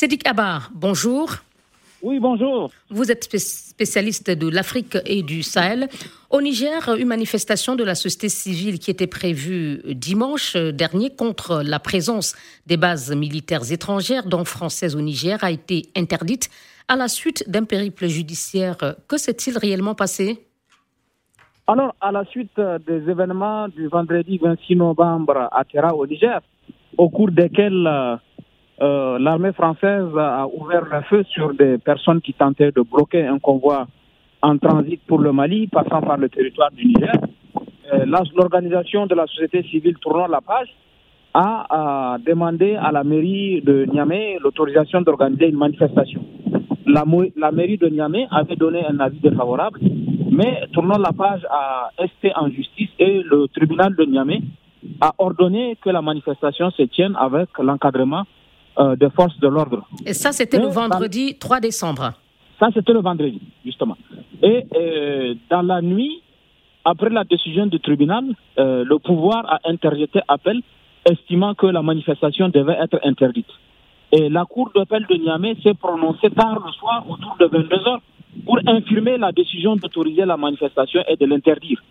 Sédic Abar, bonjour. Oui, bonjour. Vous êtes spécialiste de l'Afrique et du Sahel. Au Niger, une manifestation de la société civile qui était prévue dimanche dernier contre la présence des bases militaires étrangères, dont françaises au Niger, a été interdite à la suite d'un périple judiciaire. Que s'est-il réellement passé? Alors, à la suite des événements du vendredi 26 novembre à Terra au Niger, au cours desquels euh, l'armée française a ouvert le feu sur des personnes qui tentaient de bloquer un convoi en transit pour le Mali, passant par le territoire du Niger. Euh, l'organisation de la société civile tournant la page a, demandé à la mairie de Niamey l'autorisation d'organiser une manifestation. La, la, mairie de Niamey avait donné un avis défavorable, mais tournant la page a esté en justice et le tribunal de Niamey a ordonné que la manifestation se tienne avec l'encadrement euh, des forces de l'ordre. Et ça, c'était le vendredi 3 décembre. Ça, c'était le vendredi, justement. Et euh, dans la nuit, après la décision du tribunal, euh, le pouvoir a interjeté appel, estimant que la manifestation devait être interdite. Et la Cour d'appel de Niamey s'est prononcée tard le soir, autour de 22 heures, pour infirmer la décision d'autoriser la manifestation et de l'interdire.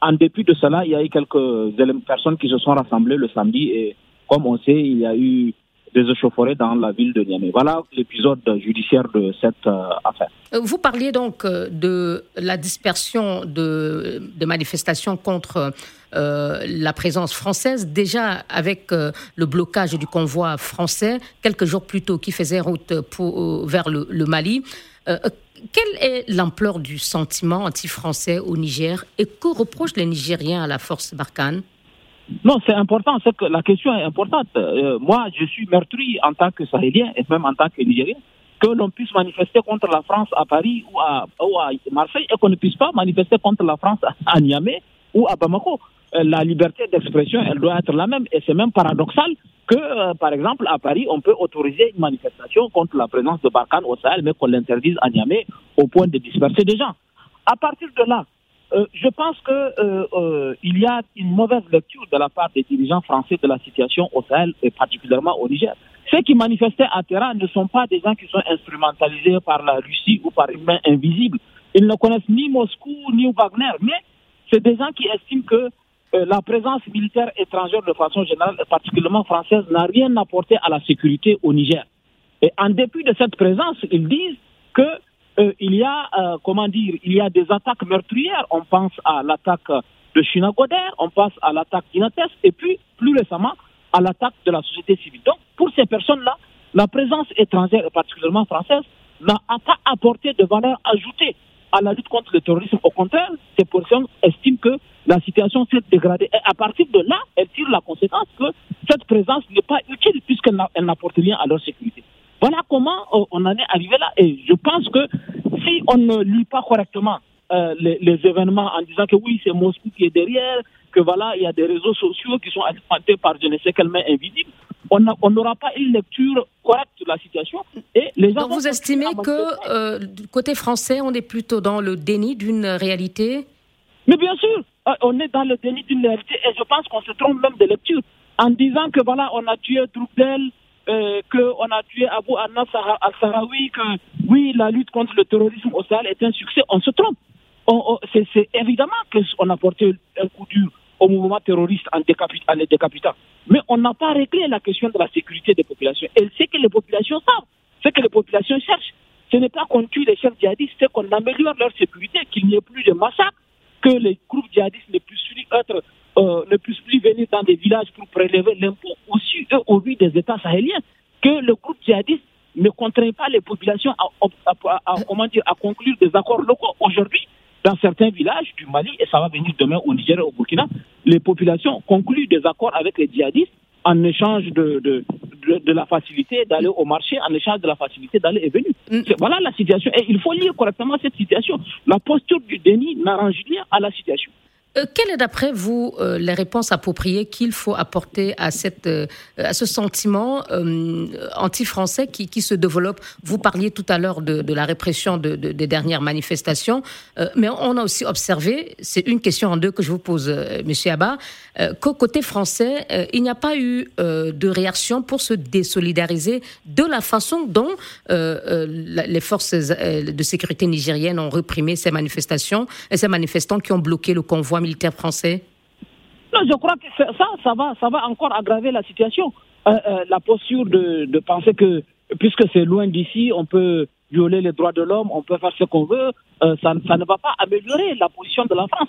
En dépit de cela, il y a eu quelques personnes qui se sont rassemblées le samedi et comme on sait, il y a eu des échauffourées dans la ville de Niamey. Voilà l'épisode judiciaire de cette euh, affaire. Euh, vous parliez donc euh, de la dispersion de, manifestations contre la présence française, déjà avec le blocage du convoi français quelques jours plus tôt qui faisait route vers le, le Mali. quelle est l'ampleur du sentiment anti-français au Niger et que reprochent les Nigériens à la force Barkhane? Non, c'est important, c'est que la question est importante. Euh, moi, je suis meurtri en tant que Sahélien et même en tant que Nigérien, que l'on puisse manifester contre la France à Paris ou à, Marseille et qu'on ne puisse pas manifester contre la France à Niamey ou à Bamako. Euh, la liberté d'expression, elle doit être la même. Et c'est même paradoxal que, euh, par exemple, à Paris, on peut autoriser une manifestation contre la présence de Barkhane au Sahel, mais qu'on l'interdise à Niamey au point de disperser des gens. À partir de là, euh, je pense qu'il euh, euh, y a une mauvaise lecture de la part des dirigeants français de la situation au Sahel et particulièrement au Niger. Ceux qui manifestaient à Terra ne sont pas des gens qui sont instrumentalisés par la Russie ou par une main invisible. Ils ne connaissent ni Moscou ni Wagner, mais c'est des gens qui estiment que la présence militaire étrangère de façon générale, et particulièrement française, n'a rien apporté à la sécurité au Niger. Et en dépit de cette présence, ils disent que euh, il y a, euh, comment dire, il y a des attaques meurtrières. On pense à l'attaque de Chinagoder, on pense à l'attaque d'Inates, et puis, plus récemment, à l'attaque de la société civile. Donc, pour ces personnes-là, la présence étrangère, et particulièrement française, n'a pas apporté de valeur ajoutée à la lutte contre le terrorisme. Au contraire, ces personnes estiment que la situation s'est dégradée. Et à partir de là, elles tirent la conséquence que cette présence n'est pas utile puisqu'elle n'apporte rien à leur sécurité. Voilà comment euh, on en est arrivé là. Et je pense que si on ne lit pas correctement euh, les, événements en disant que oui, c'est Moscou qui est derrière, que voilà, il y a des réseaux sociaux qui sont alimentés par je ne sais quelle main invisible, on n'aura pas une lecture correcte de la situation. Et les Donc vous estimez que euh, du côté français, on est plutôt dans le déni d'une réalité? Mais bien sûr, on est dans le déni d'une réalité et je pense qu'on se trompe même de lecture en disant que voilà, on a tué Droupel, euh, qu'on a tué Abu al-Sahraoui, que oui, la lutte contre le terrorisme au Sahel est un succès, on se trompe. C'est évidemment qu'on a porté un coup dur au mouvement terroriste en, les décapitant. Mais on n'a pas réglé la question de la sécurité des populations. Et c'est que les populations savent, ce que les populations cherchent. Ce n'est pas qu'on tue les chefs djihadistes, c'est qu'on améliore leur sécurité, qu'il n'y ait plus de massacres, que les groupes djihadistes ne puissent plus être euh, ne puissent plus venir dans des villages pour prélever l'impôt aussi eux, au vu des États sahéliens, que le groupe djihadiste ne contraint pas les populations à, comment dire, à conclure des accords locaux. Aujourd'hui, dans certains villages du Mali, et ça va venir demain au Niger et au Burkina, les populations concluent des accords avec les djihadistes en échange de, de, de, la facilité d'aller au marché, en échange de la facilité d'aller et venir. Mm. Voilà la situation. Et il faut lire correctement cette situation. La posture du déni n'arrange rien à la situation. Euh, quelle est d'après vous euh, les réponses appropriées qu'il faut apporter à, cette, euh, à ce sentiment anti-français qui, qui, se développe? Vous parliez tout à l'heure de, la répression de, de, des dernières manifestations, mais on a aussi observé, c'est une question en deux que je vous pose, Monsieur Abba, qu'au côté français, il n'y a pas eu de réaction pour se désolidariser de la façon dont les forces de sécurité nigériennes ont réprimé ces manifestations et ces manifestants qui ont bloqué le convoi Non, je crois que ça, ça va, ça va encore aggraver la situation. Euh, euh, la posture de, penser que, puisque c'est loin d'ici, on peut violer les droits de l'homme, on peut faire ce qu'on veut, euh, ça, ne va pas améliorer la position de la France.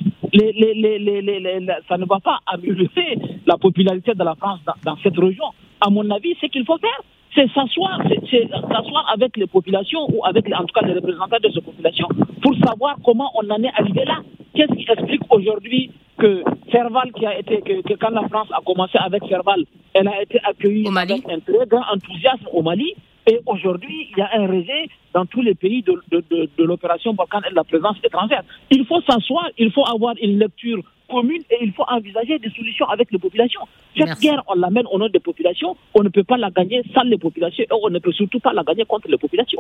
Ça ne va pas améliorer la popularité de la France dans, dans cette région. À mon avis, ce qu'il faut faire, c'est s'asseoir, s'asseoir avec les populations ou avec en tout cas les représentants de ces populations pour savoir comment on en est arrivé là. Qu'est-ce qui explique aujourd'hui que Serval, qui a été, que, quand la France a commencé avec Serval, elle a été accueillie avec un très grand enthousiasme au Mali. Et aujourd'hui, il y a un rejet dans tous les pays de, de, de, de l'opération Balkan et de la présence étrangère. Il faut s'asseoir, il faut avoir une lecture commune et il faut envisager des solutions avec les populations. Cette guerre, on l'amène au nom des populations. On ne peut pas la gagner sans les populations et on ne peut surtout pas la gagner contre les populations.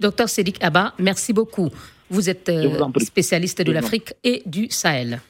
Docteur Sédic Abba, merci beaucoup. Vous êtes euh, spécialiste de l'Afrique et du Sahel.